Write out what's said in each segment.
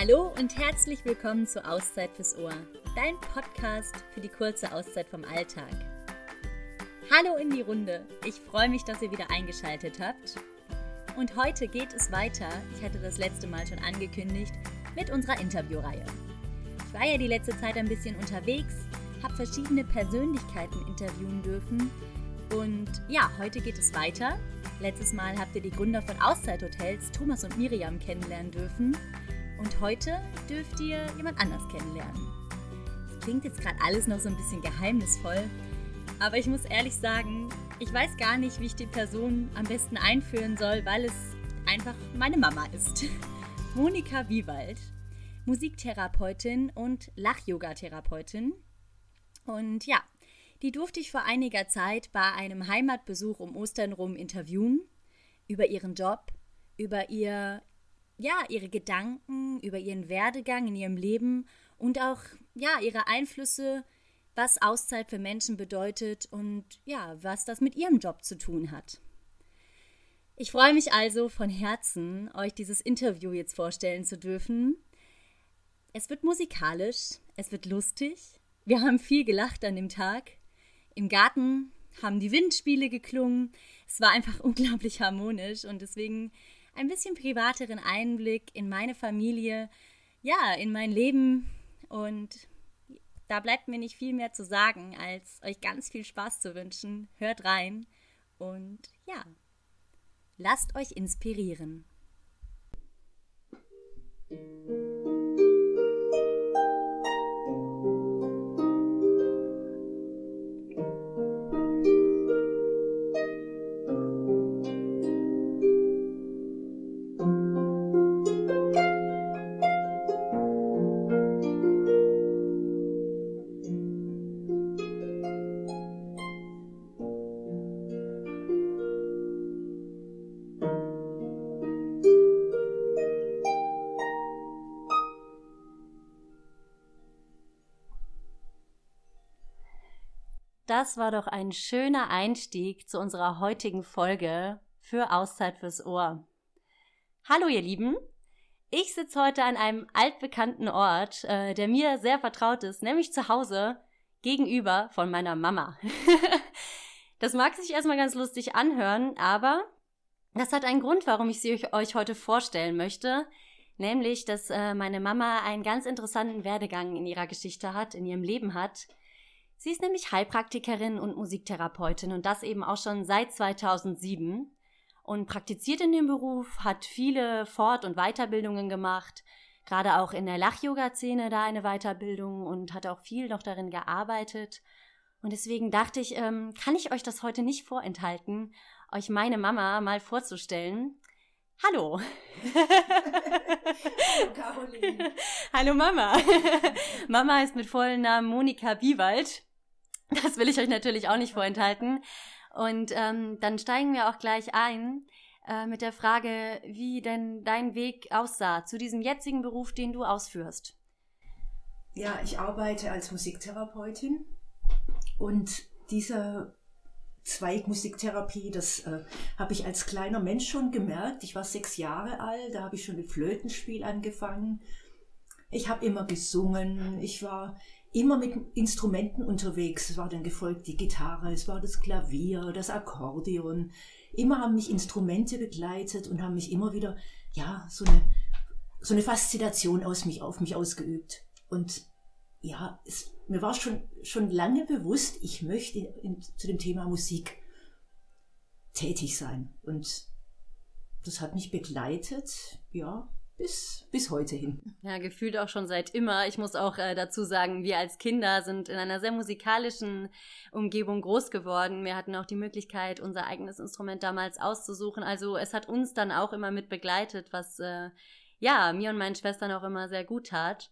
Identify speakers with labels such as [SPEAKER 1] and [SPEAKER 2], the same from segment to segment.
[SPEAKER 1] Hallo und herzlich willkommen zu Auszeit fürs Ohr, dein Podcast für die kurze Auszeit vom Alltag. Hallo in die Runde, ich freue mich, dass ihr wieder eingeschaltet habt. Und heute geht es weiter, ich hatte das letzte Mal schon angekündigt, mit unserer Interviewreihe. Ich war ja die letzte Zeit ein bisschen unterwegs, habe verschiedene Persönlichkeiten interviewen dürfen und ja, heute geht es weiter. Letztes Mal habt ihr die Gründer von Auszeit-Hotels, Thomas und Miriam, kennenlernen dürfen. Und heute dürft ihr jemand anders kennenlernen. Das klingt jetzt gerade alles noch so ein bisschen geheimnisvoll, aber ich muss ehrlich sagen, ich weiß gar nicht, wie ich die Person am besten einführen soll, weil es einfach meine Mama ist. Monika Wiewald, Musiktherapeutin und Lach-Yoga-Therapeutin. Und ja, die durfte ich vor einiger Zeit bei einem Heimatbesuch um Ostern rum interviewen über ihren Job, über ihr ja, ihre Gedanken über ihren Werdegang in ihrem Leben und auch ja, ihre Einflüsse, was Auszeit für Menschen bedeutet und ja, was das mit ihrem Job zu tun hat. Ich freue mich also von Herzen, euch dieses Interview jetzt vorstellen zu dürfen. Es wird musikalisch, es wird lustig. Wir haben viel gelacht an dem Tag. Im Garten haben die Windspiele geklungen. Es war einfach unglaublich harmonisch und deswegen ein bisschen privateren Einblick in meine Familie, ja, in mein Leben. Und da bleibt mir nicht viel mehr zu sagen, als euch ganz viel Spaß zu wünschen. Hört rein und ja, lasst euch inspirieren. Das war doch ein schöner Einstieg zu unserer heutigen Folge für Auszeit fürs Ohr. Hallo ihr Lieben, ich sitze heute an einem altbekannten Ort, äh, der mir sehr vertraut ist, nämlich zu Hause gegenüber von meiner Mama. das mag sich erstmal ganz lustig anhören, aber das hat einen Grund, warum ich sie euch heute vorstellen möchte, nämlich, dass äh, meine Mama einen ganz interessanten Werdegang in ihrer Geschichte hat, in ihrem Leben hat, Sie ist nämlich Heilpraktikerin und Musiktherapeutin und das eben auch schon seit 2007 und praktiziert in dem Beruf, hat viele Fort- und Weiterbildungen gemacht, gerade auch in der Lach-Yoga-Szene da eine Weiterbildung und hat auch viel noch darin gearbeitet. Und deswegen dachte ich, ähm, kann ich euch das heute nicht vorenthalten, euch meine Mama mal vorzustellen. Hallo. Hallo Caroline. Hallo Mama. Mama heißt mit vollen Namen Monika Biewald. Das will ich euch natürlich auch nicht vorenthalten. Und ähm, dann steigen wir auch gleich ein äh, mit der Frage, wie denn dein Weg aussah zu diesem jetzigen Beruf, den du ausführst.
[SPEAKER 2] Ja, ich arbeite als Musiktherapeutin und dieser Zweig Musiktherapie, das äh, habe ich als kleiner Mensch schon gemerkt. Ich war sechs Jahre alt, da habe ich schon mit Flötenspiel angefangen. Ich habe immer gesungen, ich war immer mit Instrumenten unterwegs. Es war dann gefolgt die Gitarre, es war das Klavier, das Akkordeon. Immer haben mich Instrumente begleitet und haben mich immer wieder, ja, so eine, so eine Faszination aus mich, auf mich ausgeübt. Und ja, es, mir war schon, schon lange bewusst, ich möchte in, zu dem Thema Musik tätig sein. Und das hat mich begleitet, ja, bis, bis heute hin.
[SPEAKER 1] Ja, gefühlt auch schon seit immer. Ich muss auch äh, dazu sagen, wir als Kinder sind in einer sehr musikalischen Umgebung groß geworden. Wir hatten auch die Möglichkeit, unser eigenes Instrument damals auszusuchen. Also es hat uns dann auch immer mit begleitet, was äh, ja mir und meinen Schwestern auch immer sehr gut tat.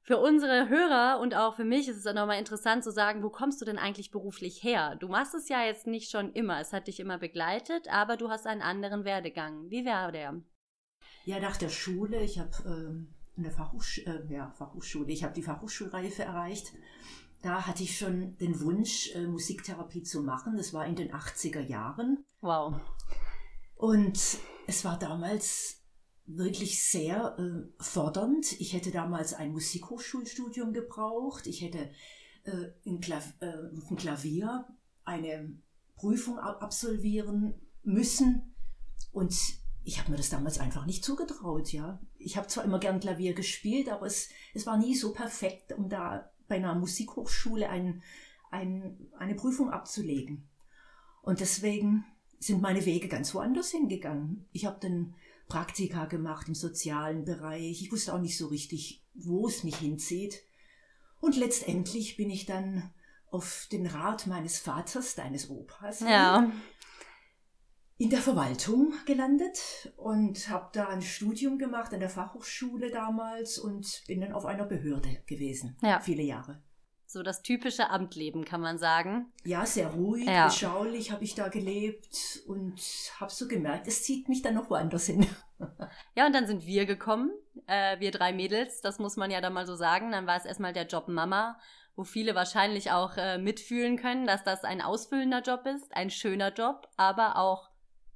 [SPEAKER 1] Für unsere Hörer und auch für mich ist es dann nochmal interessant zu sagen, wo kommst du denn eigentlich beruflich her? Du machst es ja jetzt nicht schon immer, es hat dich immer begleitet, aber du hast einen anderen Werdegang. Wie wäre der?
[SPEAKER 2] Ja, nach der Schule, ich habe ähm, eine Fachhochsch äh, ja, Fachhochschule, ich habe die Fachhochschulreife erreicht. Da hatte ich schon den Wunsch, äh, Musiktherapie zu machen. Das war in den 80er Jahren.
[SPEAKER 1] Wow.
[SPEAKER 2] Und es war damals wirklich sehr äh, fordernd. Ich hätte damals ein Musikhochschulstudium gebraucht. Ich hätte äh, in Klav äh, ein Klavier eine Prüfung absolvieren müssen. Und ich habe mir das damals einfach nicht zugetraut, ja. Ich habe zwar immer gern Klavier gespielt, aber es, es war nie so perfekt, um da bei einer Musikhochschule ein, ein, eine Prüfung abzulegen. Und deswegen sind meine Wege ganz woanders hingegangen. Ich habe dann Praktika gemacht im sozialen Bereich. Ich wusste auch nicht so richtig, wo es mich hinzieht. Und letztendlich bin ich dann auf den Rat meines Vaters, deines Opas, ja. In der Verwaltung gelandet und habe da ein Studium gemacht an der Fachhochschule damals und bin dann auf einer Behörde gewesen, ja. viele Jahre.
[SPEAKER 1] So das typische Amtleben, kann man sagen.
[SPEAKER 2] Ja, sehr ruhig, ja. beschaulich habe ich da gelebt und habe so gemerkt, es zieht mich dann noch woanders hin.
[SPEAKER 1] ja, und dann sind wir gekommen, äh, wir drei Mädels, das muss man ja dann mal so sagen. Dann war es erstmal der Job Mama, wo viele wahrscheinlich auch äh, mitfühlen können, dass das ein ausfüllender Job ist, ein schöner Job, aber auch,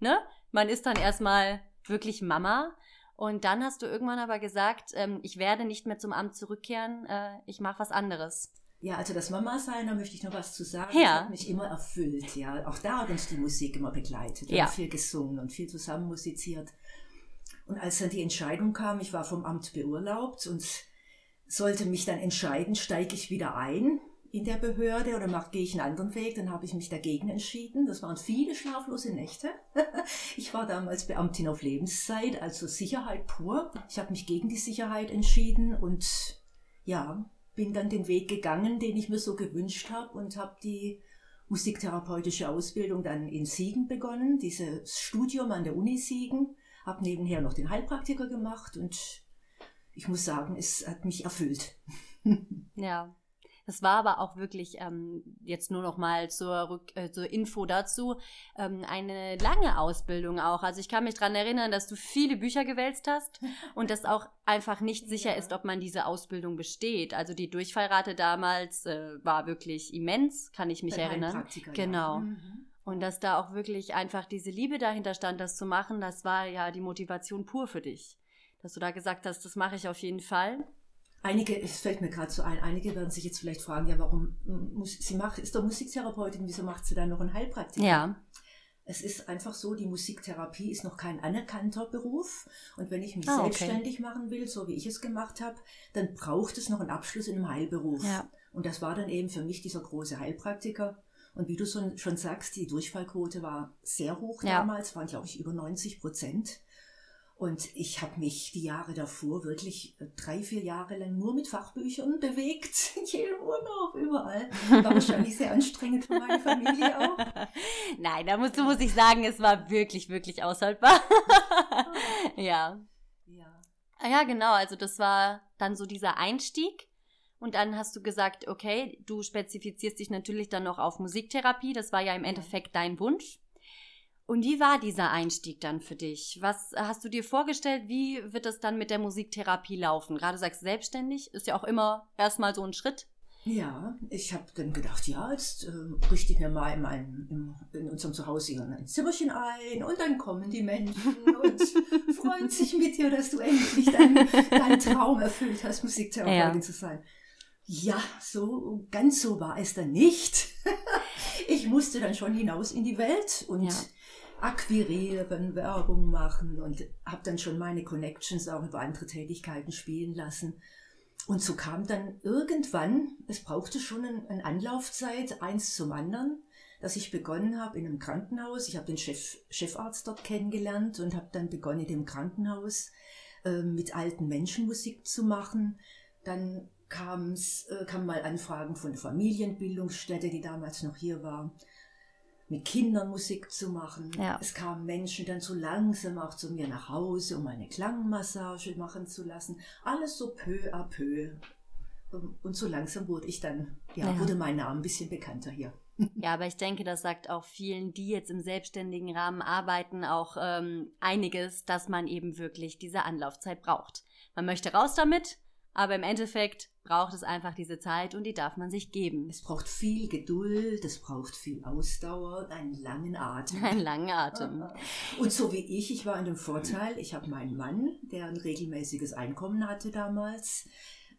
[SPEAKER 1] ne? Man ist dann erstmal wirklich Mama. Und dann hast du irgendwann aber gesagt, ähm, ich werde nicht mehr zum Amt zurückkehren, äh, ich mache was anderes.
[SPEAKER 2] Ja, also das Mama-Sein, da möchte ich noch was zu sagen. Ja. Das hat mich immer erfüllt, ja. Auch da hat uns die Musik immer begleitet. Wir ja. haben viel gesungen und viel zusammen musiziert. Und als dann die Entscheidung kam, ich war vom Amt beurlaubt und sollte mich dann entscheiden, steige ich wieder ein in der Behörde oder mach, gehe ich einen anderen Weg, dann habe ich mich dagegen entschieden. Das waren viele schlaflose Nächte. Ich war damals Beamtin auf Lebenszeit, also Sicherheit pur. Ich habe mich gegen die Sicherheit entschieden und ja, bin dann den Weg gegangen, den ich mir so gewünscht habe und habe die musiktherapeutische Ausbildung dann in Siegen begonnen, dieses Studium an der Uni Siegen, habe nebenher noch den Heilpraktiker gemacht und ich muss sagen, es hat mich erfüllt.
[SPEAKER 1] Ja, das war aber auch wirklich ähm, jetzt nur noch mal zur, Rück äh, zur Info dazu ähm, eine lange Ausbildung auch. Also ich kann mich daran erinnern, dass du viele Bücher gewälzt hast und dass auch einfach nicht sicher ja. ist, ob man diese Ausbildung besteht. Also die Durchfallrate damals äh, war wirklich immens, kann ich mich Bei erinnern. Genau. Ja. Mhm. Und dass da auch wirklich einfach diese Liebe dahinter stand, das zu machen, das war ja die Motivation pur für dich. Dass du da gesagt hast, das mache ich auf jeden Fall.
[SPEAKER 2] Einige, es fällt mir gerade so ein, einige werden sich jetzt vielleicht fragen, ja, warum muss, sie macht, ist doch Musiktherapeutin, wieso macht sie dann noch ein Heilpraktiker? Ja. Es ist einfach so, die Musiktherapie ist noch kein anerkannter Beruf. Und wenn ich mich ah, okay. selbstständig machen will, so wie ich es gemacht habe, dann braucht es noch einen Abschluss in einem Heilberuf. Ja. Und das war dann eben für mich dieser große Heilpraktiker. Und wie du schon sagst, die Durchfallquote war sehr hoch ja. damals, waren glaube ich über 90 Prozent. Und ich habe mich die Jahre davor wirklich äh, drei, vier Jahre lang nur mit Fachbüchern bewegt, in jedem Urlaub, überall. War wahrscheinlich sehr anstrengend für meine Familie auch.
[SPEAKER 1] Nein, da muss, muss ich sagen, es war wirklich, wirklich aushaltbar. ja. Ja. Ah ja, genau. Also das war dann so dieser Einstieg. Und dann hast du gesagt, okay, du spezifizierst dich natürlich dann noch auf Musiktherapie. Das war ja im Endeffekt dein Wunsch. Und wie war dieser Einstieg dann für dich? Was hast du dir vorgestellt? Wie wird es dann mit der Musiktherapie laufen? Gerade sagst du selbstständig, ist ja auch immer erstmal so ein Schritt.
[SPEAKER 2] Ja, ich habe dann gedacht, ja, jetzt äh, richte ich mir mal in, meinem, in, in unserem Zuhause hier ein Zimmerchen ein und dann kommen die Menschen und freuen sich mit dir, dass du endlich deinen dein Traum erfüllt hast, Musiktherapeutin ja. zu sein. Ja, so ganz so war es dann nicht. ich musste dann schon hinaus in die Welt und ja akquirieren, Werbung machen und habe dann schon meine Connections auch über andere Tätigkeiten spielen lassen. Und so kam dann irgendwann, es brauchte schon eine Anlaufzeit, eins zum anderen, dass ich begonnen habe in einem Krankenhaus. Ich habe den Chef, Chefarzt dort kennengelernt und habe dann begonnen, in dem Krankenhaus äh, mit alten Menschen Musik zu machen. Dann kam's, äh, kamen mal Anfragen von der Familienbildungsstätte, die damals noch hier war mit Kindern Musik zu machen. Ja. Es kamen Menschen dann so langsam auch zu mir nach Hause, um eine Klangmassage machen zu lassen. Alles so peu à peu. Und so langsam wurde ich dann, ja, ja. wurde mein Name ein bisschen bekannter hier.
[SPEAKER 1] Ja, aber ich denke, das sagt auch vielen, die jetzt im selbstständigen Rahmen arbeiten, auch ähm, einiges, dass man eben wirklich diese Anlaufzeit braucht. Man möchte raus damit, aber im Endeffekt braucht es einfach diese Zeit und die darf man sich geben.
[SPEAKER 2] Es braucht viel Geduld, es braucht viel Ausdauer, einen langen Atem.
[SPEAKER 1] Einen langen Atem.
[SPEAKER 2] Und so wie ich, ich war in dem Vorteil, ich habe meinen Mann, der ein regelmäßiges Einkommen hatte damals.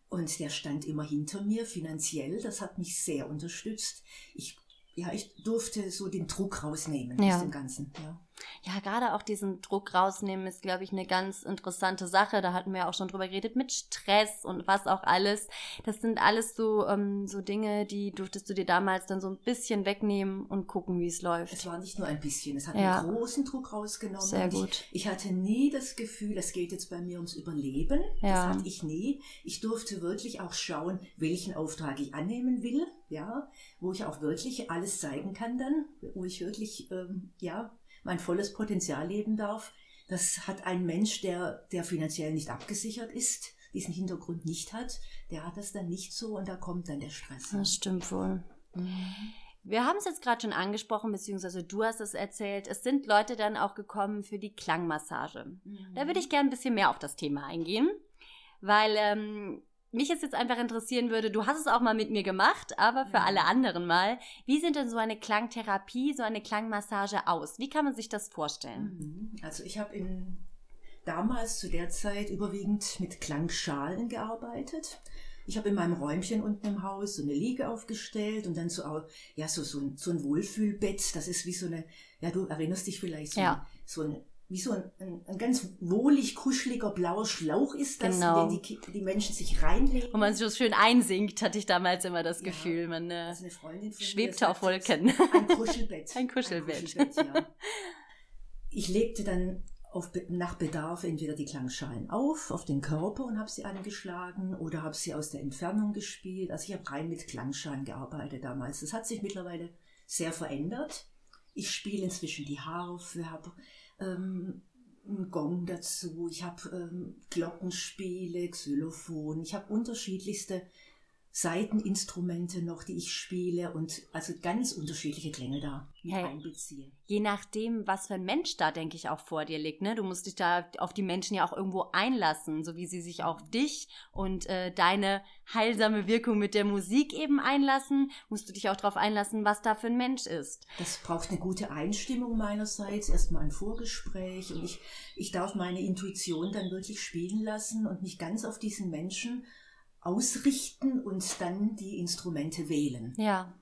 [SPEAKER 2] Und der stand immer hinter mir finanziell. Das hat mich sehr unterstützt. Ich ja, ich durfte so den Druck rausnehmen ja. aus dem Ganzen. Ja.
[SPEAKER 1] Ja, gerade auch diesen Druck rausnehmen ist, glaube ich, eine ganz interessante Sache. Da hatten wir auch schon drüber geredet mit Stress und was auch alles. Das sind alles so, ähm, so Dinge, die durftest du dir damals dann so ein bisschen wegnehmen und gucken, wie es läuft.
[SPEAKER 2] Es war nicht nur ein bisschen, es hat ja. einen großen Druck rausgenommen.
[SPEAKER 1] Sehr gut.
[SPEAKER 2] Ich, ich, hatte nie das Gefühl, es geht jetzt bei mir ums Überleben. Ja. Das hatte ich nie. Ich durfte wirklich auch schauen, welchen Auftrag ich annehmen will ja, wo ich auch wirklich alles zeigen kann dann, wo ich wirklich, ähm, ja, mein volles Potenzial leben darf. Das hat ein Mensch, der, der finanziell nicht abgesichert ist, diesen Hintergrund nicht hat, der hat das dann nicht so und da kommt dann der Stress.
[SPEAKER 1] Das stimmt wohl. Mhm. Wir haben es jetzt gerade schon angesprochen, beziehungsweise du hast es erzählt. Es sind Leute dann auch gekommen für die Klangmassage. Mhm. Da würde ich gerne ein bisschen mehr auf das Thema eingehen, weil ähm, mich jetzt jetzt einfach interessieren würde, du hast es auch mal mit mir gemacht, aber für alle anderen mal, wie sieht denn so eine Klangtherapie, so eine Klangmassage aus? Wie kann man sich das vorstellen?
[SPEAKER 2] Mhm. Also ich habe damals zu der Zeit überwiegend mit Klangschalen gearbeitet. Ich habe in meinem Räumchen unten im Haus so eine Liege aufgestellt und dann so, ja, so, so, ein, so ein Wohlfühlbett. Das ist wie so eine, ja, du erinnerst dich vielleicht so, ja. so ein wie so ein, ein, ein, ganz wohlig, kuscheliger blauer Schlauch ist das, genau. den die, die Menschen sich reinlegen.
[SPEAKER 1] Und man sich so schön einsinkt, hatte ich damals immer das ja, Gefühl. Man äh, schwebte auf Wolken.
[SPEAKER 2] Ein Kuschelbett.
[SPEAKER 1] ein Kuschelbett. Ein Kuschelbett ja.
[SPEAKER 2] Ich legte dann auf, nach Bedarf entweder die Klangschalen auf, auf den Körper und habe sie angeschlagen oder habe sie aus der Entfernung gespielt. Also ich habe rein mit Klangschalen gearbeitet damals. Das hat sich mittlerweile sehr verändert. Ich spiele inzwischen die Harfe, habe ähm, einen Gong dazu, ich habe ähm, Glockenspiele, Xylophon, ich habe unterschiedlichste Seiteninstrumente noch, die ich spiele und also ganz unterschiedliche Klänge da hey, einbeziehe.
[SPEAKER 1] Je nachdem, was für ein Mensch da, denke ich, auch vor dir liegt. Ne? Du musst dich da auf die Menschen ja auch irgendwo einlassen, so wie sie sich auf dich und äh, deine heilsame Wirkung mit der Musik eben einlassen, musst du dich auch darauf einlassen, was da für ein Mensch ist.
[SPEAKER 2] Das braucht eine gute Einstimmung meinerseits, erstmal ein Vorgespräch und ich, ich darf meine Intuition dann wirklich spielen lassen und mich ganz auf diesen Menschen ausrichten und dann die Instrumente wählen.
[SPEAKER 1] Ja.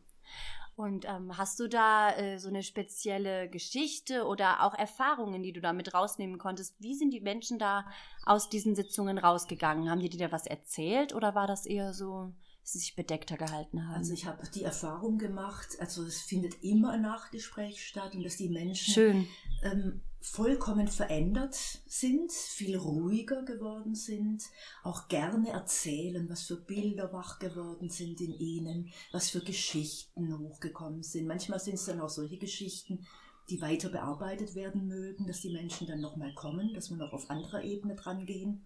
[SPEAKER 1] Und ähm, hast du da äh, so eine spezielle Geschichte oder auch Erfahrungen, die du da mit rausnehmen konntest? Wie sind die Menschen da aus diesen Sitzungen rausgegangen? Haben die dir da was erzählt oder war das eher so, dass sie sich bedeckter gehalten haben?
[SPEAKER 2] Also ich habe die Erfahrung gemacht, also es findet immer ein Nachgespräch statt und dass die Menschen
[SPEAKER 1] Schön.
[SPEAKER 2] Ähm, vollkommen verändert sind, viel ruhiger geworden sind, auch gerne erzählen, was für Bilder wach geworden sind in ihnen, was für Geschichten hochgekommen sind. Manchmal sind es dann auch solche Geschichten, die weiter bearbeitet werden mögen, dass die Menschen dann nochmal kommen, dass wir noch auf anderer Ebene dran gehen.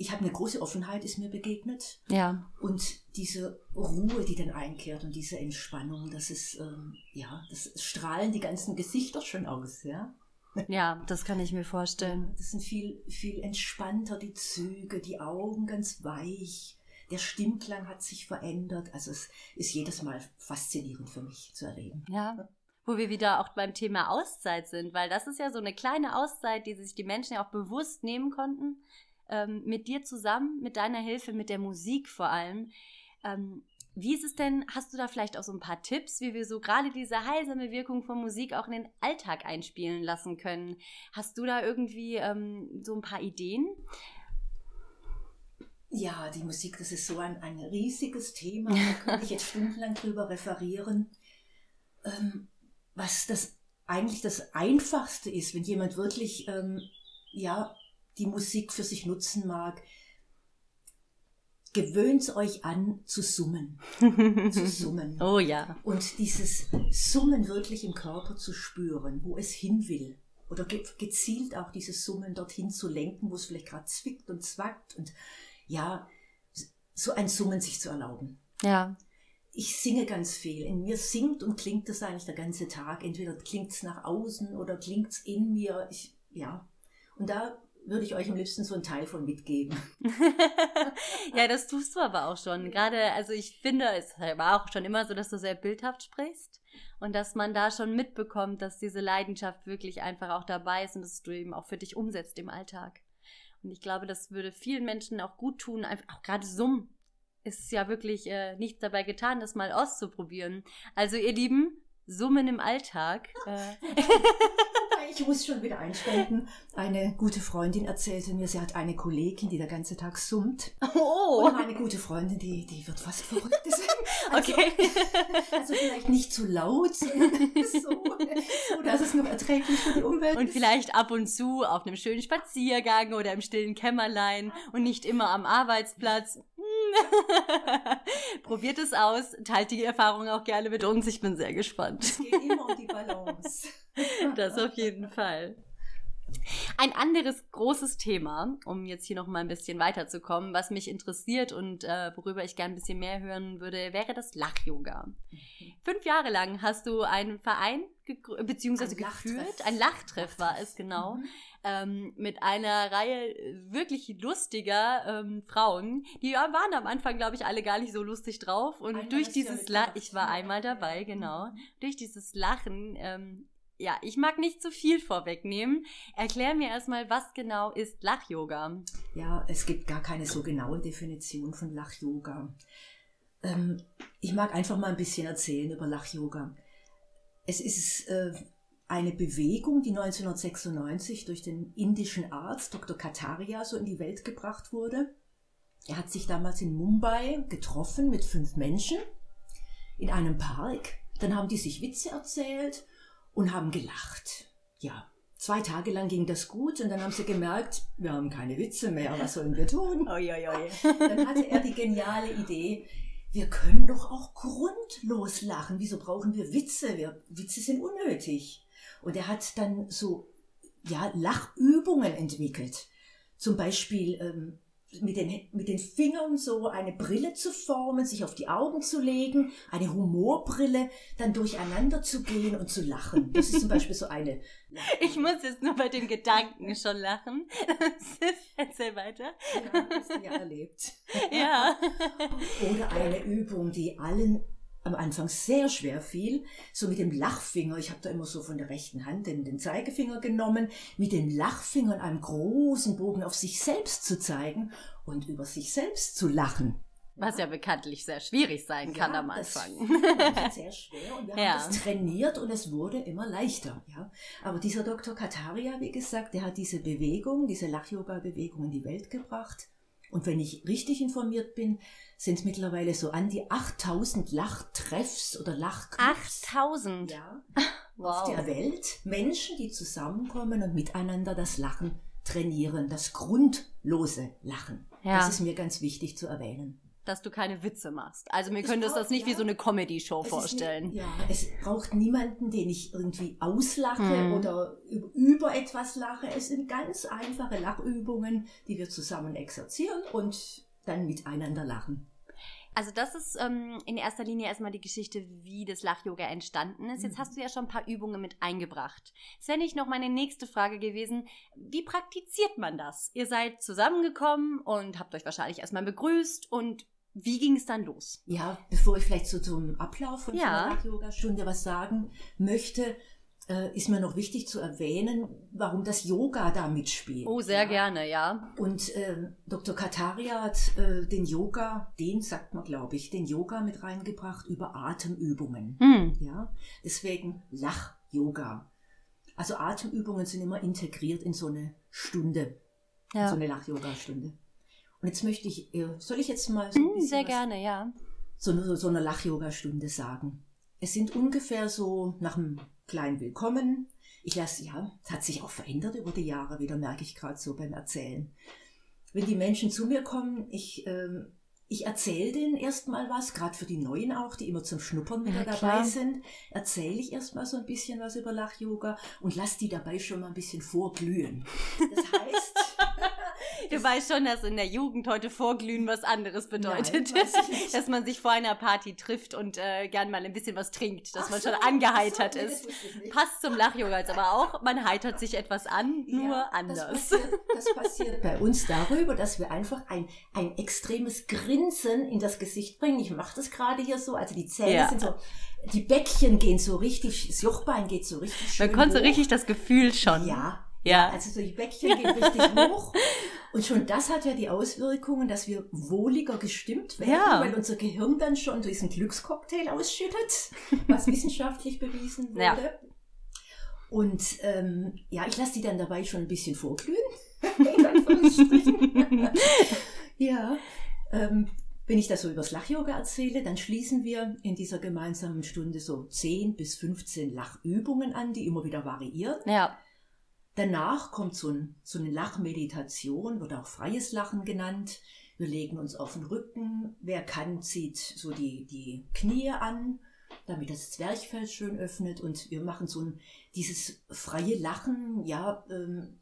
[SPEAKER 2] Ich habe eine große Offenheit, ist mir begegnet.
[SPEAKER 1] Ja.
[SPEAKER 2] Und diese Ruhe, die dann einkehrt und diese Entspannung, das ist, ähm, ja, das strahlen die ganzen Gesichter schon aus, ja.
[SPEAKER 1] Ja, das kann ich mir vorstellen.
[SPEAKER 2] Das sind viel, viel entspannter, die Züge, die Augen ganz weich. Der Stimmklang hat sich verändert. Also es ist jedes Mal faszinierend für mich zu erleben.
[SPEAKER 1] Ja, wo wir wieder auch beim Thema Auszeit sind, weil das ist ja so eine kleine Auszeit, die sich die Menschen ja auch bewusst nehmen konnten. Ähm, mit dir zusammen, mit deiner Hilfe, mit der Musik vor allem. Ähm, wie ist es denn, hast du da vielleicht auch so ein paar Tipps, wie wir so gerade diese heilsame Wirkung von Musik auch in den Alltag einspielen lassen können? Hast du da irgendwie ähm, so ein paar Ideen?
[SPEAKER 2] Ja, die Musik, das ist so ein, ein riesiges Thema. Da könnte ich jetzt stundenlang drüber referieren. Ähm, was das eigentlich das Einfachste ist, wenn jemand wirklich ähm, ja, die Musik für sich nutzen mag, gewöhnt euch an zu summen. zu summen.
[SPEAKER 1] Oh ja.
[SPEAKER 2] Und dieses Summen wirklich im Körper zu spüren, wo es hin will. Oder gezielt auch dieses Summen dorthin zu lenken, wo es vielleicht gerade zwickt und zwackt. Und ja, so ein Summen sich zu erlauben.
[SPEAKER 1] Ja.
[SPEAKER 2] Ich singe ganz viel. In mir singt und klingt das eigentlich der ganze Tag. Entweder klingt es nach außen oder klingt es in mir. Ich, ja. Und da würde ich euch am liebsten so einen Teil von mitgeben.
[SPEAKER 1] ja, das tust du aber auch schon. Gerade, also ich finde, es war auch schon immer so, dass du sehr bildhaft sprichst und dass man da schon mitbekommt, dass diese Leidenschaft wirklich einfach auch dabei ist und dass du eben auch für dich umsetzt im Alltag. Und ich glaube, das würde vielen Menschen auch gut tun, einfach auch gerade Summen ist ja wirklich äh, nichts dabei getan, das mal auszuprobieren. Also ihr Lieben, Summen im Alltag. Äh.
[SPEAKER 2] ich muss schon wieder einschränken. Eine gute Freundin erzählte mir, sie hat eine Kollegin, die der ganze Tag summt. Oh. Und meine gute Freundin, die, die wird fast verrückt. Deswegen, also, okay. Also vielleicht nicht zu laut, sondern so, so, dass es noch erträglich für die Umwelt
[SPEAKER 1] Und vielleicht ab und zu auf einem schönen Spaziergang oder im stillen Kämmerlein und nicht immer am Arbeitsplatz. Probiert es aus, teilt die Erfahrung auch gerne mit uns. Ich bin sehr gespannt.
[SPEAKER 2] Es geht immer um die Balance.
[SPEAKER 1] Das auf jeden Fall. Ein anderes großes Thema, um jetzt hier noch mal ein bisschen weiterzukommen, was mich interessiert und äh, worüber ich gerne ein bisschen mehr hören würde, wäre das Lach-Yoga. Mhm. Fünf Jahre lang hast du einen Verein beziehungsweise ein geführt, Lachtreff. ein Lachtreff war es genau, mhm ähm, mit einer Reihe wirklich lustiger ähm, Frauen. Die waren am Anfang, glaube ich, alle gar nicht so lustig drauf. Und Einmal durch dieses Lachen, ich war einmal dabei, genau, mhm. durch dieses Lachen, ähm, ja, ich mag nicht zu viel vorwegnehmen. Erklär mir erstmal, was genau ist Lach-Yoga?
[SPEAKER 2] Ja, es gibt gar keine so genaue Definition von Lach-Yoga. Ähm, ich mag einfach mal ein bisschen erzählen über Lach-Yoga. Es ist äh, eine Bewegung, die 1996 durch den indischen Arzt Dr. Kataria so in die Welt gebracht wurde. Er hat sich damals in Mumbai getroffen mit fünf Menschen in einem Park. Dann haben die sich Witze erzählt und haben gelacht. Ja, zwei Tage lang ging das gut und dann haben sie gemerkt, wir haben keine Witze mehr, was sollen wir tun?
[SPEAKER 1] Oi, oi, oi.
[SPEAKER 2] Dann hatte er die geniale Idee, wir können doch auch grundlos lachen. Wieso brauchen wir Witze? Wir, Witze sind unnötig. Und er hat dann so ja, Lachübungen entwickelt. Zum Beispiel ähm, mit, den, mit den Fingern so eine Brille zu formen, sich auf die Augen zu legen, eine Humorbrille, dann durcheinander zu gehen und zu lachen. Das ist zum Beispiel so eine.
[SPEAKER 1] Ich muss jetzt nur bei den Gedanken schon lachen. Erzähl weiter.
[SPEAKER 2] Ja, hast du ja erlebt.
[SPEAKER 1] Ja.
[SPEAKER 2] Oder eine Übung, die allen am Anfang sehr schwer fiel, so mit dem Lachfinger, ich habe da immer so von der rechten Hand den, den Zeigefinger genommen, mit dem Lachfinger einen großen Bogen auf sich selbst zu zeigen und über sich selbst zu lachen.
[SPEAKER 1] Was ja bekanntlich sehr schwierig sein kann ja, am Anfang.
[SPEAKER 2] Das sehr schwer und wir ja. haben das trainiert und es wurde immer leichter. Ja. Aber dieser Dr. Kataria, wie gesagt, der hat diese Bewegung, diese Lach-Yoga-Bewegung in die Welt gebracht. Und wenn ich richtig informiert bin, sind es mittlerweile so an die 8000 Lachtreffs oder Lachclubs.
[SPEAKER 1] 8000?
[SPEAKER 2] Ja. Wow. Auf der Welt. Menschen, die zusammenkommen und miteinander das Lachen trainieren. Das grundlose Lachen. Ja. Das ist mir ganz wichtig zu erwähnen
[SPEAKER 1] dass du keine Witze machst. Also mir könnte es das nicht ja, wie so eine Comedy-Show vorstellen.
[SPEAKER 2] Nicht, ja, es braucht niemanden, den ich irgendwie auslache hm. oder über etwas lache. Es sind ganz einfache Lachübungen, die wir zusammen exerzieren und dann miteinander lachen.
[SPEAKER 1] Also das ist ähm, in erster Linie erstmal die Geschichte, wie das Lach-Yoga entstanden ist. Jetzt mhm. hast du ja schon ein paar Übungen mit eingebracht. Das wäre nicht noch meine nächste Frage gewesen. Wie praktiziert man das? Ihr seid zusammengekommen und habt euch wahrscheinlich erstmal begrüßt und wie ging es dann los?
[SPEAKER 2] Ja, bevor ich vielleicht so zum Ablauf von ja. der Lach-Yoga-Stunde was sagen möchte, äh, ist mir noch wichtig zu erwähnen, warum das Yoga da mitspielt.
[SPEAKER 1] Oh, sehr ja. gerne, ja.
[SPEAKER 2] Und äh, Dr. Kataria hat äh, den Yoga, den sagt man, glaube ich, den Yoga mit reingebracht über Atemübungen. Hm. Ja, deswegen Lach-Yoga. Also Atemübungen sind immer integriert in so eine Stunde, ja. in so eine Lach-Yoga-Stunde. Und jetzt möchte ich, äh, soll ich jetzt mal
[SPEAKER 1] so ein hm, Sehr gerne, ja.
[SPEAKER 2] So, so eine Lach-Yoga-Stunde sagen. Es sind ungefähr so nach einem klein willkommen. Ich lasse, ja, es hat sich auch verändert über die Jahre wieder, merke ich gerade so beim Erzählen. Wenn die Menschen zu mir kommen, ich, ähm, ich erzähle denen erstmal was, gerade für die Neuen auch, die immer zum Schnuppern wieder ja, dabei sind, erzähle ich erstmal so ein bisschen was über Lach-Yoga und lasse die dabei schon mal ein bisschen vorglühen. Das heißt,
[SPEAKER 1] Du weißt schon, dass in der Jugend heute Vorglühen was anderes bedeutet.
[SPEAKER 2] Nein,
[SPEAKER 1] dass man sich vor einer Party trifft und äh, gern mal ein bisschen was trinkt, dass
[SPEAKER 2] Ach
[SPEAKER 1] man
[SPEAKER 2] so,
[SPEAKER 1] schon
[SPEAKER 2] ach so,
[SPEAKER 1] angeheitert
[SPEAKER 2] nee,
[SPEAKER 1] ist. Passt zum Lach-Yoga jetzt aber auch, man heitert sich etwas an, nur
[SPEAKER 2] Ja,
[SPEAKER 1] anders.
[SPEAKER 2] Das passiert, das passiert bei uns darüber, dass wir einfach ein, ein extremes Grinsen in das Gesicht bringen. Ich mache das gerade hier so, also die Zähne
[SPEAKER 1] Ja.
[SPEAKER 2] sind so, die Bäckchen gehen so richtig, das Jochbein geht so richtig schön
[SPEAKER 1] Man konnte so richtig das Gefühl schon.
[SPEAKER 2] Ja,
[SPEAKER 1] Ja.
[SPEAKER 2] also so die Bäckchen gehen richtig hoch. Und schon das hat ja die Auswirkungen, dass wir wohliger gestimmt werden,
[SPEAKER 1] Ja.
[SPEAKER 2] weil unser Gehirn dann schon diesen Glückscocktail ausschüttet, was wissenschaftlich bewiesen wurde.
[SPEAKER 1] Ja.
[SPEAKER 2] Und ähm, ja, ich lasse die dann dabei schon ein bisschen vorglühen. ja, ähm, wenn ich das so übers Lach-Yoga erzähle, dann schließen wir in dieser gemeinsamen Stunde so 10 bis 15 Lachübungen an, die immer wieder variieren.
[SPEAKER 1] Ja.
[SPEAKER 2] Danach kommt so, ein, so eine Lachmeditation, wird auch freies Lachen genannt. Wir legen uns auf den Rücken. Wer kann, zieht so die, die Knie an, damit das Zwerchfell schön öffnet. Und wir machen so ein, dieses freie Lachen. Ja, ähm,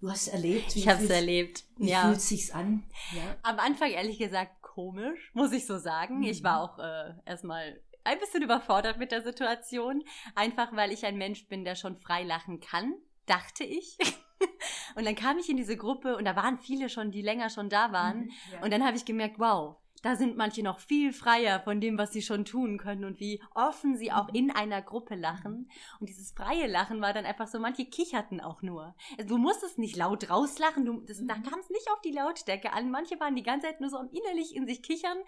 [SPEAKER 2] du hast erlebt, wie
[SPEAKER 1] Ich habe es erlebt.
[SPEAKER 2] Wie
[SPEAKER 1] ja.
[SPEAKER 2] fühlt sich's an? Ja.
[SPEAKER 1] Am Anfang ehrlich gesagt komisch, muss ich so sagen. Ich war auch äh, erstmal ein bisschen überfordert mit der Situation, einfach weil ich ein Mensch bin, der schon frei lachen kann, dachte ich. und dann kam ich in diese Gruppe und da waren viele schon, die länger schon da waren.
[SPEAKER 2] Mhm, ja.
[SPEAKER 1] Und dann habe ich gemerkt, wow, da sind manche noch viel freier von dem, was sie schon tun können und wie offen sie auch in einer Gruppe lachen. Und dieses freie Lachen war dann einfach so, manche kicherten auch nur. Also du musstest nicht laut rauslachen, du, das, da
[SPEAKER 2] Mhm.
[SPEAKER 1] kam es nicht auf die Lautstärke an. Manche waren die ganze Zeit nur so am innerlich in sich kichern.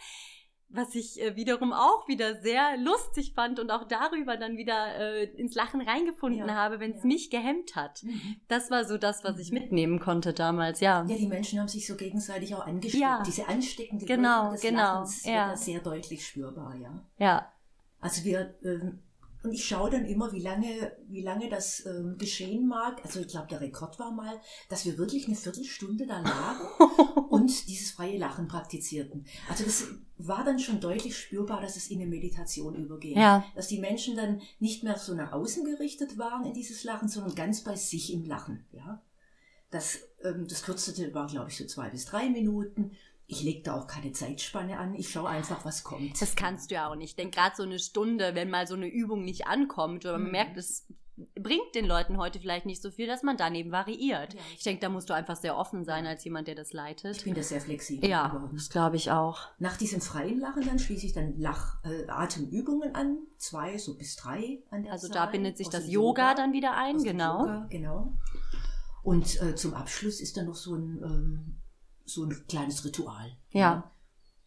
[SPEAKER 1] Was ich äh, wiederum auch wieder sehr lustig fand und auch darüber dann wieder äh, ins Lachen reingefunden
[SPEAKER 2] Ja,
[SPEAKER 1] habe, wenn es
[SPEAKER 2] ja.
[SPEAKER 1] mich gehemmt hat.
[SPEAKER 2] Mhm.
[SPEAKER 1] Das war so das, was ich
[SPEAKER 2] Mhm.
[SPEAKER 1] mitnehmen konnte damals, ja.
[SPEAKER 2] Ja, die Menschen haben sich so gegenseitig auch angesteckt.
[SPEAKER 1] Ja.
[SPEAKER 2] Diese ansteckende
[SPEAKER 1] Genau,
[SPEAKER 2] Wirkung des
[SPEAKER 1] genau,
[SPEAKER 2] Lachens
[SPEAKER 1] ja.
[SPEAKER 2] sehr deutlich spürbar, ja.
[SPEAKER 1] Ja.
[SPEAKER 2] Also wir, ähm, und ich schaue dann immer, wie lange, wie lange das ähm, geschehen mag. Also ich glaube, der Rekord war mal, dass wir wirklich eine Viertelstunde da lagen und dieses freie Lachen praktizierten. Also das war dann schon deutlich spürbar, dass es in eine Meditation übergeht.
[SPEAKER 1] Ja.
[SPEAKER 2] Dass die Menschen dann nicht mehr so nach außen gerichtet waren in dieses Lachen, sondern ganz bei sich im Lachen. Ja. Das, ähm, das kürzeste war, glaube ich, so zwei bis drei Minuten. Ich lege da auch keine Zeitspanne an. Ich schaue einfach, was kommt.
[SPEAKER 1] Das kannst du ja auch nicht. Ich denke, gerade so eine Stunde, wenn mal so eine Übung nicht ankommt oder man
[SPEAKER 2] Mhm.
[SPEAKER 1] merkt, es bringt den Leuten heute vielleicht nicht so viel, dass man daneben variiert.
[SPEAKER 2] Ja.
[SPEAKER 1] Ich denke, da musst du einfach sehr offen sein als jemand, der das leitet.
[SPEAKER 2] Ich bin da sehr flexibel.
[SPEAKER 1] Ja,
[SPEAKER 2] geworden.
[SPEAKER 1] das glaube ich auch.
[SPEAKER 2] Nach diesem freien Lachen dann schließe ich dann Lach, äh, Atemübungen an, zwei so bis drei an der
[SPEAKER 1] Also
[SPEAKER 2] Zahl,
[SPEAKER 1] da bindet sich
[SPEAKER 2] aus
[SPEAKER 1] das
[SPEAKER 2] dem
[SPEAKER 1] Yoga, dann wieder ein, genau.
[SPEAKER 2] Yoga, genau. Und äh, zum Abschluss ist dann noch so ein, ähm, so ein kleines Ritual.
[SPEAKER 1] Ja.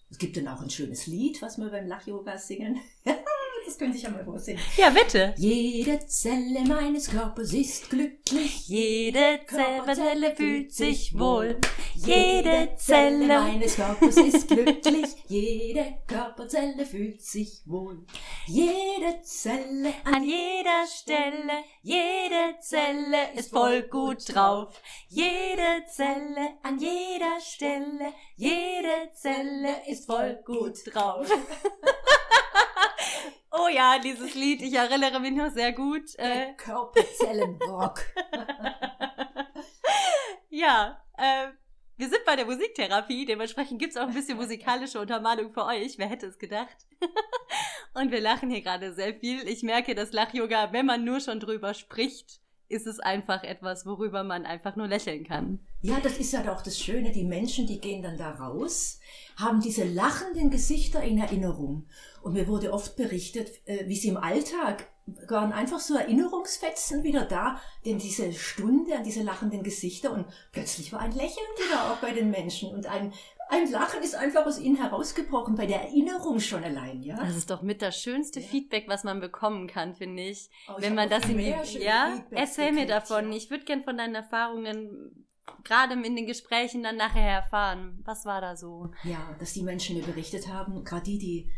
[SPEAKER 2] Es gibt dann auch ein schönes Lied, was wir beim Lach-Yoga singen. das können Sie sich ja mal vorsingen.
[SPEAKER 1] Ja, bitte.
[SPEAKER 2] Jede Zelle meines Körpers ist glücklich.
[SPEAKER 1] Jede
[SPEAKER 2] Körperzelle
[SPEAKER 1] fühlt sich wohl.
[SPEAKER 2] Jede Zelle meines Körpers ist glücklich. Jede Körperzelle fühlt sich wohl. Jede Zelle
[SPEAKER 1] An jeder Stelle, jede Zelle ist voll gut drauf. Jede Zelle, an jeder Stelle, jede Zelle ist voll gut drauf. oh ja, dieses Lied, ich erinnere mich noch sehr gut. Äh,
[SPEAKER 2] der Körperzellenrock.
[SPEAKER 1] ja, äh, wir sind bei der Musiktherapie, dementsprechend gibt's auch ein bisschen musikalische Untermalung für euch. Wer hätte es gedacht? Und wir lachen hier gerade sehr viel. Ich merke, dass Lach-Yoga, wenn man nur schon drüber spricht, ist es einfach etwas, worüber man einfach nur lächeln kann.
[SPEAKER 2] Ja, das ist ja auch das Schöne. Die Menschen, die gehen dann da raus, haben diese lachenden Gesichter in Erinnerung. Und mir wurde oft berichtet, äh, wie sie im Alltag waren einfach so Erinnerungsfetzen wieder da, denn diese Stunde an diese lachenden Gesichter und plötzlich war ein Lächeln wieder auch bei den Menschen und ein, ein Lachen ist einfach aus ihnen herausgebrochen, bei der Erinnerung schon allein, ja.
[SPEAKER 1] Das ist doch mit das schönste
[SPEAKER 2] Ja.
[SPEAKER 1] Feedback, was man bekommen kann, finde ich.
[SPEAKER 2] Oh, ich
[SPEAKER 1] Wenn man das in die, ja,
[SPEAKER 2] Feedbacks
[SPEAKER 1] erzähl mir davon.
[SPEAKER 2] ja.
[SPEAKER 1] Ich würde gern von deinen Erfahrungen gerade in den Gesprächen dann nachher erfahren. Was war da so?
[SPEAKER 2] Ja, dass die Menschen mir berichtet haben, gerade die, die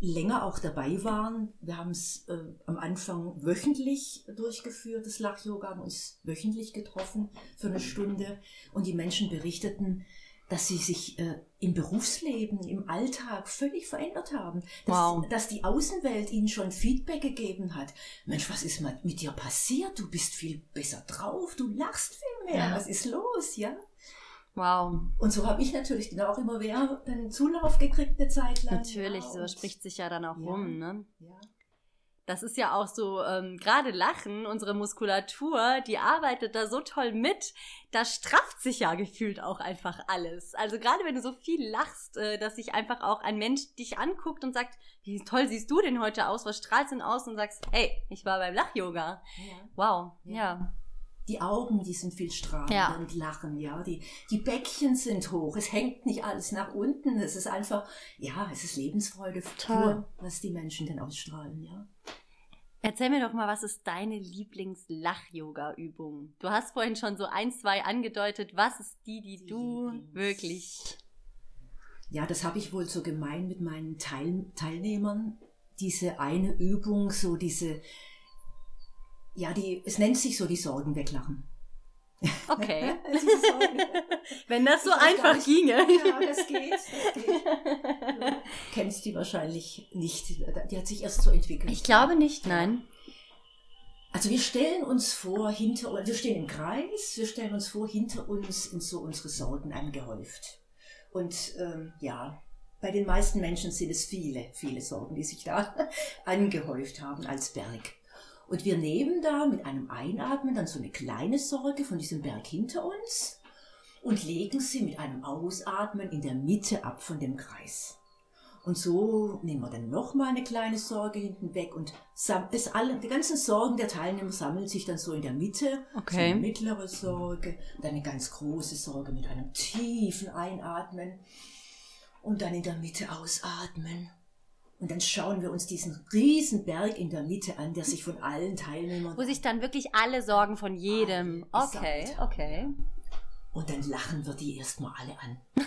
[SPEAKER 2] länger auch dabei waren. Wir haben es äh, am Anfang wöchentlich durchgeführt, das Lach-Yoga, haben uns wöchentlich getroffen für eine Stunde und die Menschen berichteten, dass sie sich äh, im Berufsleben, im Alltag völlig verändert haben. Dass,
[SPEAKER 1] Wow.
[SPEAKER 2] dass die Außenwelt ihnen schon Feedback gegeben hat. Mensch, was ist mal mit dir passiert? Du bist viel besser drauf, du lachst viel mehr.
[SPEAKER 1] Ja.
[SPEAKER 2] Was ist los, ja?
[SPEAKER 1] Wow.
[SPEAKER 2] Und so habe ich natürlich dann auch immer mehr dann Zulauf gekriegt eine Zeit lang.
[SPEAKER 1] Natürlich,
[SPEAKER 2] ja,
[SPEAKER 1] so spricht sich ja dann auch
[SPEAKER 2] Ja.
[SPEAKER 1] rum, ne?
[SPEAKER 2] Ja.
[SPEAKER 1] Das ist ja auch so, ähm, gerade Lachen, unsere Muskulatur, die arbeitet da so toll mit, da strafft sich ja gefühlt auch einfach alles. Also gerade wenn du so viel lachst, äh, dass sich einfach auch ein Mensch dich anguckt und sagt, wie toll siehst du denn heute aus, was strahlst du denn aus und sagst, hey, ich war beim Lach-Yoga.
[SPEAKER 2] Ja.
[SPEAKER 1] Wow,
[SPEAKER 2] Ja.
[SPEAKER 1] ja.
[SPEAKER 2] Die Augen, die sind viel strahlender
[SPEAKER 1] Ja.
[SPEAKER 2] und lachen, ja. Die, die Bäckchen sind hoch. Es hängt nicht alles nach unten. Es ist einfach, ja, es ist Lebensfreude
[SPEAKER 1] Toll.
[SPEAKER 2] pur, was die Menschen denn ausstrahlen, ja.
[SPEAKER 1] Erzähl mir doch mal, was ist deine Lieblings-Lach-Yoga-Übung? Du hast vorhin schon so ein, zwei angedeutet. Was ist die, die,
[SPEAKER 2] Die
[SPEAKER 1] du
[SPEAKER 2] Lieblings-
[SPEAKER 1] wirklich...
[SPEAKER 2] Ja, das habe ich wohl so gemein mit meinen Teil Teilnehmern. Diese eine Übung, so diese, ja, die, es nennt sich so die Sorgen weglachen.
[SPEAKER 1] Okay. Wenn das so einfach
[SPEAKER 2] nicht.
[SPEAKER 1] ginge.
[SPEAKER 2] Ja, das geht, das geht. Du kennst die wahrscheinlich nicht. Die hat sich erst so entwickelt.
[SPEAKER 1] Ich glaube nicht, nein.
[SPEAKER 2] Also wir stellen uns vor, hinter uns, wir stehen im Kreis, wir stellen uns vor, hinter uns sind so unsere Sorgen angehäuft. Und ähm, ja, bei den meisten Menschen sind es viele, viele Sorgen, die sich da angehäuft haben als Berg. Und wir nehmen da mit einem Einatmen dann so eine kleine Sorge von diesem Berg hinter uns und legen sie mit einem Ausatmen in der Mitte ab von dem Kreis. Und so nehmen wir dann nochmal eine kleine Sorge hinten weg und das alle, die ganzen Sorgen der Teilnehmer sammeln sich dann so in der Mitte.
[SPEAKER 1] Okay.
[SPEAKER 2] So eine mittlere Sorge, dann eine ganz große Sorge mit einem tiefen Einatmen und dann in der Mitte ausatmen. Und dann schauen wir uns diesen riesen Berg in der Mitte an, der sich von allen Teilnehmern
[SPEAKER 1] Wo sich dann wirklich alle Sorgen von jedem. Okay, okay.
[SPEAKER 2] und dann lachen wir die erstmal alle an.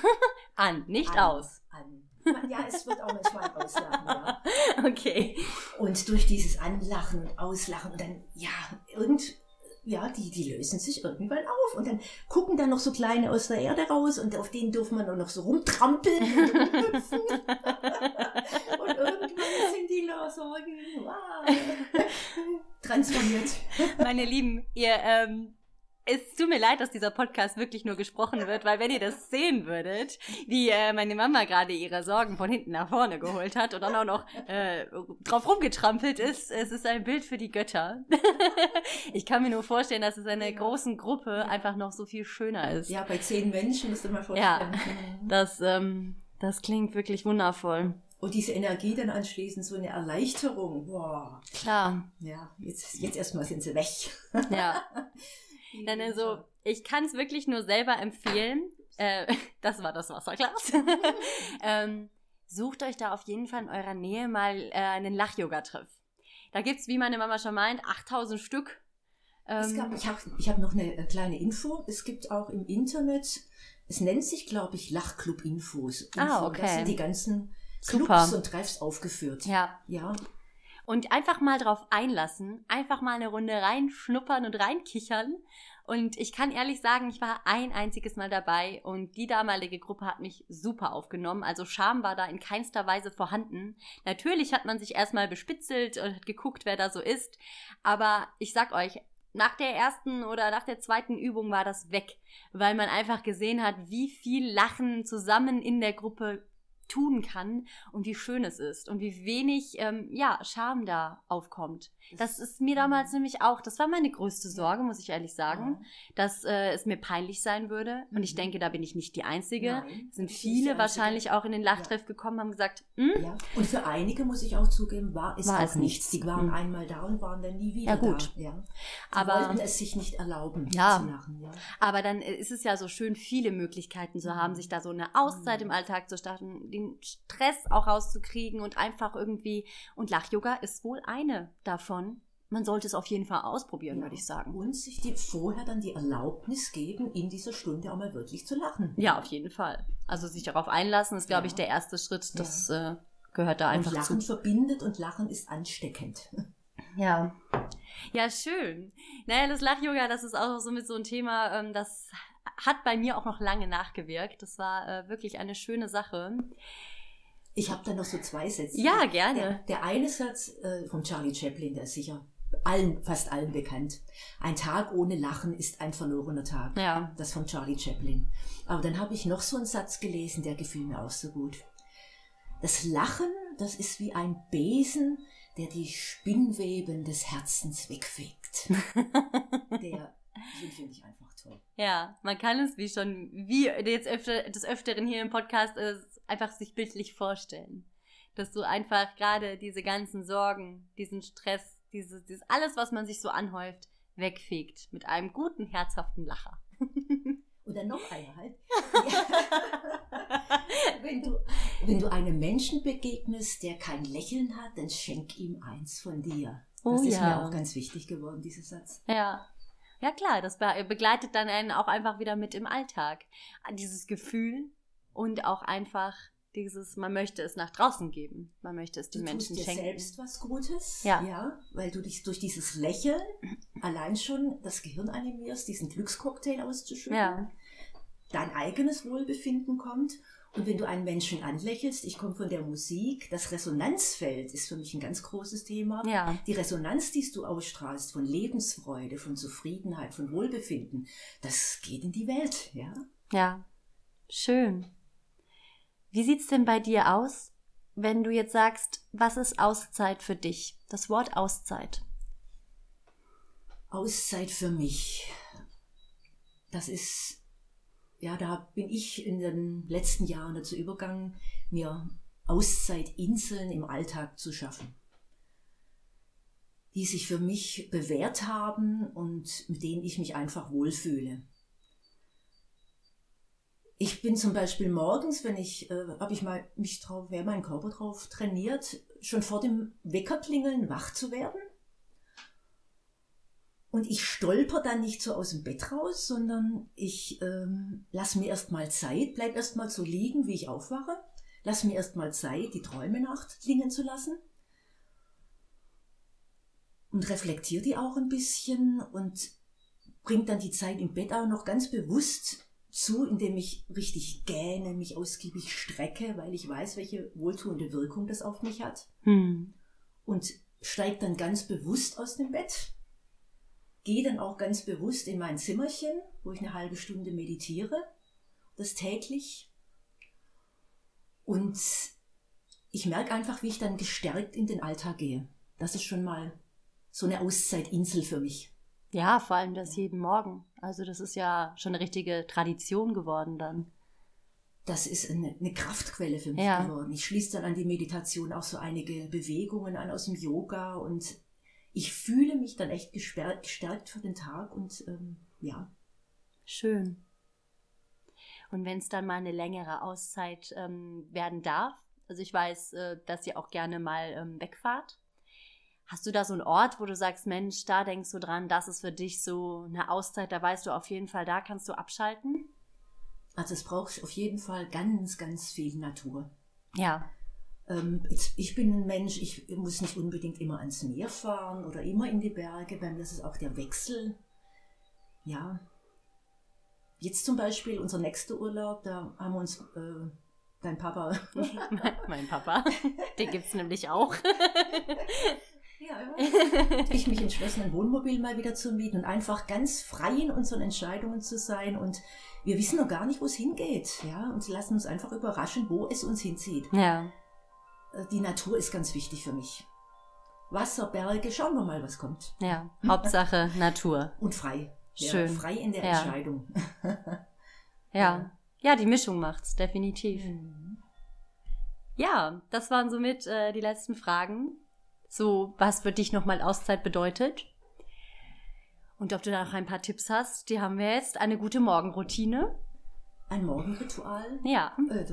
[SPEAKER 1] An, nicht
[SPEAKER 2] an,
[SPEAKER 1] aus.
[SPEAKER 2] An. Ja, es wird auch manchmal auslachen, ja.
[SPEAKER 1] Okay.
[SPEAKER 2] Und durch dieses Anlachen und Auslachen und dann, ja, irgend, ja, die, die lösen sich irgendwann auf und dann gucken dann noch so kleine aus der Erde raus und auf denen dürfen wir dann noch so rumtrampeln und rumhüpfen. Sorgen wow, transformiert.
[SPEAKER 1] Meine Lieben, ihr, ähm, es tut mir leid, dass dieser Podcast wirklich nur gesprochen wird, weil wenn ihr das sehen würdet, wie äh, meine Mama gerade ihre Sorgen von hinten nach vorne geholt hat und dann auch noch äh, drauf rumgetrampelt ist, es ist ein Bild für die Götter. ich kann mir nur vorstellen, dass es in einer
[SPEAKER 2] Ja.
[SPEAKER 1] großen Gruppe einfach noch so viel schöner ist.
[SPEAKER 2] Ja, bei zehn Menschen musst du mal vorstellen. Mhm.
[SPEAKER 1] Das, ähm, das klingt wirklich wundervoll.
[SPEAKER 2] Und diese Energie dann anschließend, so eine Erleichterung. Wow.
[SPEAKER 1] Klar,
[SPEAKER 2] Ja, jetzt, jetzt erstmal sind sie weg.
[SPEAKER 1] ja. Dann also, ich kann es wirklich nur selber empfehlen. Äh, das war das Wasserglas. ähm, sucht euch da auf jeden Fall in eurer Nähe mal äh, einen Lach-Yoga-Treff. Da gibt's, wie meine Mama schon meint, 8000 Stück.
[SPEAKER 2] Es
[SPEAKER 1] Ähm,
[SPEAKER 2] gab, ich habe ich hab noch eine äh, kleine Info. Es gibt auch im Internet, es nennt sich, glaube ich, Lachclub-Infos.
[SPEAKER 1] Ah, okay.
[SPEAKER 2] Da sind die ganzen
[SPEAKER 1] Super.
[SPEAKER 2] Clubs und Treffs aufgeführt.
[SPEAKER 1] ja.
[SPEAKER 2] Ja,
[SPEAKER 1] Und einfach mal drauf einlassen, einfach mal eine Runde reinschnuppern und reinkichern. Und ich kann ehrlich sagen, ich war ein einziges Mal dabei und die damalige Gruppe hat mich super aufgenommen. Also Scham war da in keinster Weise vorhanden. Natürlich hat man sich erstmal bespitzelt und hat geguckt, wer da so ist. Aber ich sag euch, nach der ersten oder nach der zweiten Übung war das weg, weil man einfach gesehen hat, wie viel Lachen zusammen in der Gruppe tun kann und wie schön es ist und wie wenig ähm, ja Scham da aufkommt. Das ist mir damals nämlich auch, das war meine größte Sorge, muss ich ehrlich sagen, dass äh, es mir peinlich sein würde. Und ich
[SPEAKER 2] Mhm.
[SPEAKER 1] denke, da bin ich nicht die Einzige.
[SPEAKER 2] Nein,
[SPEAKER 1] Es sind viele
[SPEAKER 2] die
[SPEAKER 1] wahrscheinlich auch in den Lachtreff gekommen, haben gesagt, hm?
[SPEAKER 2] ja. Und für einige, muss ich auch zugeben, war es
[SPEAKER 1] War
[SPEAKER 2] auch
[SPEAKER 1] es
[SPEAKER 2] nichts. Die waren
[SPEAKER 1] Mhm.
[SPEAKER 2] einmal da und waren dann nie wieder
[SPEAKER 1] Ja, gut.
[SPEAKER 2] da. Ja. Sie
[SPEAKER 1] Aber-
[SPEAKER 2] wollten es sich nicht erlauben
[SPEAKER 1] Ja.
[SPEAKER 2] zu lachen. Ja.
[SPEAKER 1] Aber dann ist es ja so schön, viele Möglichkeiten zu haben,
[SPEAKER 2] Mhm.
[SPEAKER 1] sich da so eine Auszeit
[SPEAKER 2] Mhm.
[SPEAKER 1] im Alltag zu starten, den Stress auch rauszukriegen und einfach irgendwie. Und Lach-Yoga ist wohl eine davon. Man sollte es auf jeden Fall ausprobieren,
[SPEAKER 2] Ja.
[SPEAKER 1] würde ich sagen.
[SPEAKER 2] Und sich die, vorher dann die Erlaubnis geben, in dieser Stunde auch mal wirklich zu lachen.
[SPEAKER 1] Ja, auf jeden Fall. Also sich darauf einlassen, ist, glaube ich,
[SPEAKER 2] Ja.
[SPEAKER 1] der erste Schritt. Das äh, gehört da
[SPEAKER 2] Und
[SPEAKER 1] einfach
[SPEAKER 2] Lachen
[SPEAKER 1] zu.
[SPEAKER 2] verbindet und Lachen ist ansteckend.
[SPEAKER 1] Ja. Ja, schön. Naja, das Lach-Yoga, das ist auch so mit so ein Thema, ähm, das hat bei mir auch noch lange nachgewirkt. Das war äh, wirklich eine schöne Sache.
[SPEAKER 2] Ich habe da noch so zwei Sätze.
[SPEAKER 1] Ja, gerne.
[SPEAKER 2] Der, der eine Satz äh, von Charlie Chaplin, der ist sicher allen, fast allen bekannt. Ein Tag ohne Lachen ist ein verlorener Tag.
[SPEAKER 1] Ja.
[SPEAKER 2] Das von Charlie Chaplin. Aber dann habe ich noch so einen Satz gelesen, der gefiel mir auch so gut. Das Lachen, das ist wie ein Besen, der die Spinnweben des Herzens wegfegt. der, den finde ich einfach
[SPEAKER 1] Ja, man kann es wie schon, wie jetzt öfter, des Öfteren hier im Podcast ist, einfach sich bildlich vorstellen. Dass du einfach gerade diese ganzen Sorgen, diesen Stress, dieses, dieses alles, was man sich so anhäuft, wegfegt mit einem guten, herzhaften Lacher.
[SPEAKER 2] Oder noch einer halt. wenn, du, wenn du einem Menschen begegnest, der kein Lächeln hat, dann schenk ihm eins von dir. Das
[SPEAKER 1] Oh
[SPEAKER 2] ist
[SPEAKER 1] ja.
[SPEAKER 2] mir auch ganz wichtig geworden, dieser Satz.
[SPEAKER 1] Ja. Ja klar, das be begleitet dann einen auch einfach wieder mit im Alltag. Dieses Gefühl und auch einfach dieses, man möchte es nach draußen geben. Man möchte es den
[SPEAKER 2] Du
[SPEAKER 1] Menschen
[SPEAKER 2] tust dir
[SPEAKER 1] schenken.
[SPEAKER 2] selbst was Gutes,
[SPEAKER 1] Ja.
[SPEAKER 2] ja, weil du dich durch dieses Lächeln allein schon das Gehirn animierst, diesen Glückscocktail auszuschütten.
[SPEAKER 1] Ja.
[SPEAKER 2] Dein eigenes Wohlbefinden kommt. Und wenn du einen Menschen anlächelst, ich komme von der Musik, das Resonanzfeld ist für mich ein ganz großes Thema.
[SPEAKER 1] Ja.
[SPEAKER 2] Die Resonanz, die du ausstrahlst von Lebensfreude, von Zufriedenheit, von Wohlbefinden, das geht in die Welt, ja.
[SPEAKER 1] Ja. Schön. Wie sieht's denn bei dir aus, wenn du jetzt sagst, was ist Auszeit für dich? Das Wort Auszeit.
[SPEAKER 2] Auszeit für mich. Das ist, ja, da bin ich in den letzten Jahren dazu übergegangen, mir Auszeitinseln im Alltag zu schaffen, die sich für mich bewährt haben und mit denen ich mich einfach wohlfühle. Ich bin zum Beispiel morgens, wenn ich, äh, habe ich mal mich drauf, wer meinen Körper drauf trainiert, schon vor dem Weckerklingeln wach zu werden. Und ich stolper dann nicht so aus dem Bett raus, sondern ich ähm, lass mir erstmal Zeit, bleib erstmal so liegen, wie ich aufwache. Lass mir erstmal Zeit, die Träume nachklingen zu lassen. Und reflektiere die auch ein bisschen und bringt dann die Zeit im Bett auch noch ganz bewusst zu, indem ich richtig gähne, mich ausgiebig strecke, weil ich weiß, welche wohltuende Wirkung das auf mich hat.
[SPEAKER 1] Hm.
[SPEAKER 2] Und steige dann ganz bewusst aus dem Bett gehe dann auch ganz bewusst in mein Zimmerchen, wo ich eine halbe Stunde meditiere, das täglich. Und ich merke einfach, wie ich dann gestärkt in den Alltag gehe. Das ist schon mal so eine Auszeitinsel für mich.
[SPEAKER 1] Ja, vor allem das jeden Morgen. Also das ist ja schon eine richtige Tradition geworden dann.
[SPEAKER 2] Das ist eine, eine Kraftquelle für mich
[SPEAKER 1] Ja.
[SPEAKER 2] geworden. Ich schließe dann an die Meditation auch so einige Bewegungen an aus dem Yoga und ich fühle mich dann echt gestärkt, gestärkt für den Tag und ähm, ja,
[SPEAKER 1] Schön. Und wenn es dann mal eine längere Auszeit ähm, werden darf, also ich weiß, äh, dass ihr auch gerne mal ähm, wegfahrt. Hast du da so einen Ort, wo du sagst, Mensch, da denkst du dran, das ist für dich so eine Auszeit, da weißt du auf jeden Fall, da kannst du abschalten?
[SPEAKER 2] also es braucht auf jeden Fall ganz, ganz viel Natur.
[SPEAKER 1] Ja.
[SPEAKER 2] Ähm, ich bin ein Mensch, ich muss nicht unbedingt immer ans Meer fahren oder immer in die Berge. Bei mir ist es auch der Wechsel. Ja. Jetzt zum Beispiel unser nächster Urlaub, da haben wir uns äh, dein Papa.
[SPEAKER 1] mein Papa, den gibt es nämlich auch.
[SPEAKER 2] ja, ich mich entschlossen, ein Wohnmobil mal wieder zu mieten und einfach ganz frei in unseren Entscheidungen zu sein. Und wir wissen noch gar nicht, wo es hingeht. Ja, und lassen uns einfach überraschen, wo es uns hinzieht.
[SPEAKER 1] Ja.
[SPEAKER 2] Die Natur ist ganz wichtig für mich. Wasser, Berge, schauen wir mal, was kommt.
[SPEAKER 1] Ja. Hauptsache Natur.
[SPEAKER 2] Und frei.
[SPEAKER 1] Schön.
[SPEAKER 2] Ja, frei in der
[SPEAKER 1] Ja.
[SPEAKER 2] Entscheidung.
[SPEAKER 1] Ja. Ja, die Mischung macht's, definitiv.
[SPEAKER 2] Mhm.
[SPEAKER 1] Ja, das waren somit äh, die letzten Fragen. So, was für dich nochmal Auszeit bedeutet. Und ob du da noch ein paar Tipps hast, die haben wir jetzt. Eine gute Morgenroutine.
[SPEAKER 2] Ein Morgenritual.
[SPEAKER 1] Ja.
[SPEAKER 2] Äh,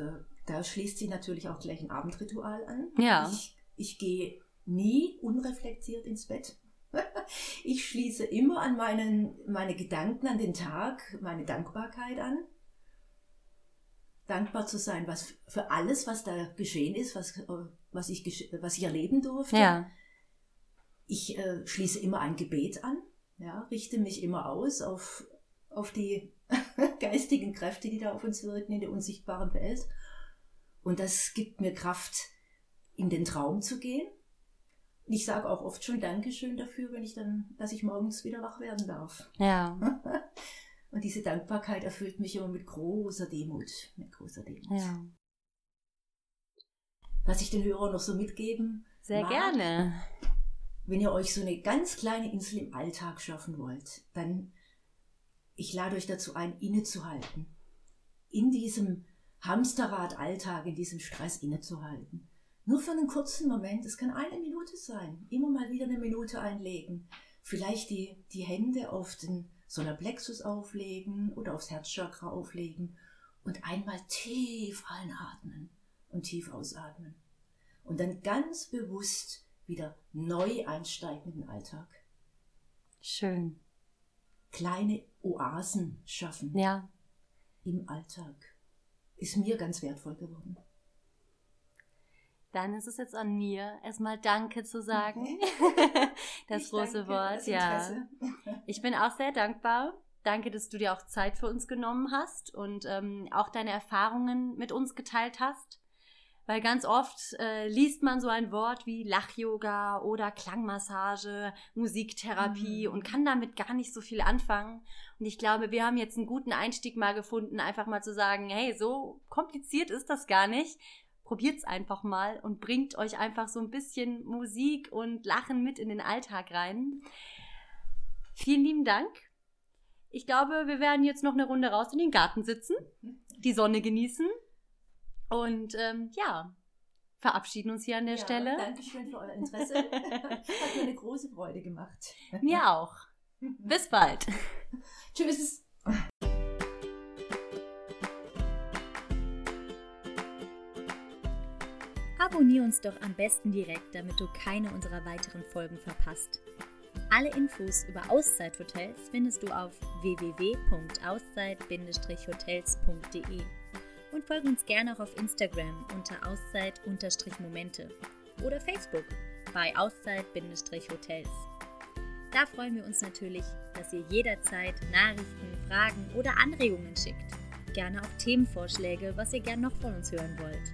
[SPEAKER 2] da, schließt sich natürlich auch gleich ein Abendritual an.
[SPEAKER 1] Ja.
[SPEAKER 2] Ich, ich gehe nie unreflektiert ins Bett. Ich schließe immer an meinen, meine Gedanken an den Tag, meine Dankbarkeit an. Dankbar zu sein, was für alles, was da geschehen ist, was, äh, was, ich, was ich erleben durfte.
[SPEAKER 1] Ja.
[SPEAKER 2] Ich äh, schließe immer ein Gebet an, ja, richte mich immer aus auf, auf die geistigen Kräfte, die da auf uns wirken in der unsichtbaren Welt. Und das gibt mir Kraft, in den Traum zu gehen. ich sage auch oft schon Dankeschön dafür, wenn ich dann, dass ich morgens wieder wach werden darf.
[SPEAKER 1] Ja.
[SPEAKER 2] Und diese Dankbarkeit erfüllt mich immer mit großer Demut. Mit großer Demut.
[SPEAKER 1] Ja.
[SPEAKER 2] Was ich den Hörern noch so mitgeben
[SPEAKER 1] Sehr
[SPEAKER 2] mag,
[SPEAKER 1] gerne.
[SPEAKER 2] Wenn ihr euch so eine ganz kleine Insel im Alltag schaffen wollt, dann ich lade euch dazu ein, innezuhalten. In diesem Hamsterrad Alltag, in diesem Stress innezuhalten. Nur für einen kurzen Moment, es kann eine Minute sein, immer mal wieder eine Minute einlegen. Vielleicht die, die Hände auf den Solarplexus auflegen oder aufs Herzchakra auflegen und einmal tief einatmen und tief ausatmen. Und dann ganz bewusst wieder neu einsteigen in den Alltag.
[SPEAKER 1] Schön.
[SPEAKER 2] Kleine Oasen schaffen
[SPEAKER 1] Ja.
[SPEAKER 2] im Alltag. Ist mir ganz wertvoll geworden.
[SPEAKER 1] Dann ist es jetzt an mir, erstmal Danke zu sagen. das
[SPEAKER 2] Ich
[SPEAKER 1] große Wort, ja. Ich bin auch sehr dankbar. Danke, dass du dir auch Zeit für uns genommen hast und ähm, auch deine Erfahrungen mit uns geteilt hast. Weil ganz oft äh, liest man so ein Wort wie Lach-Yoga oder Klangmassage, Musiktherapie
[SPEAKER 2] Mhm.
[SPEAKER 1] und kann damit gar nicht so viel anfangen. Und ich glaube, wir haben jetzt einen guten Einstieg mal gefunden, einfach mal zu sagen, hey, so kompliziert ist das gar nicht. Probiert's einfach mal und bringt euch einfach so ein bisschen Musik und Lachen mit in den Alltag rein. Vielen lieben Dank. Ich glaube, wir werden jetzt noch eine Runde raus in den Garten sitzen, die Sonne genießen und ähm, ja, verabschieden uns hier an der
[SPEAKER 2] Ja,
[SPEAKER 1] Stelle.
[SPEAKER 2] Dankeschön für euer Interesse. Hat mir eine große Freude gemacht.
[SPEAKER 1] Mir auch. Bis bald.
[SPEAKER 2] Tschüss.
[SPEAKER 1] Abonnier uns doch am besten direkt, damit du keine unserer weiteren Folgen verpasst. Alle Infos über Auszeit-Hotels findest du auf www.auszeit-hotels.de und folge uns gerne auch auf Instagram unter Auszeit-Momente oder Facebook bei Auszeit-Hotels. Da freuen wir uns natürlich, dass ihr jederzeit Nachrichten, Fragen oder Anregungen schickt. Gerne auch Themenvorschläge, was ihr gerne noch von uns hören wollt.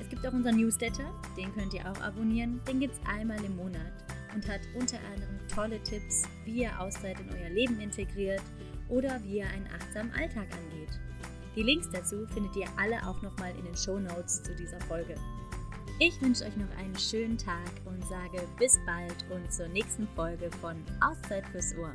[SPEAKER 1] Es gibt auch unseren Newsletter, den könnt ihr auch abonnieren. Den gibt es einmal im Monat und hat unter anderem tolle Tipps, wie ihr Auszeit in euer Leben integriert oder wie ihr einen achtsamen Alltag angeht. Die Links dazu findet ihr alle auch nochmal in den Show Notes zu dieser Folge. Ich wünsche euch noch einen schönen Tag und sage bis bald und zur nächsten Folge von Auszeit fürs Ohr.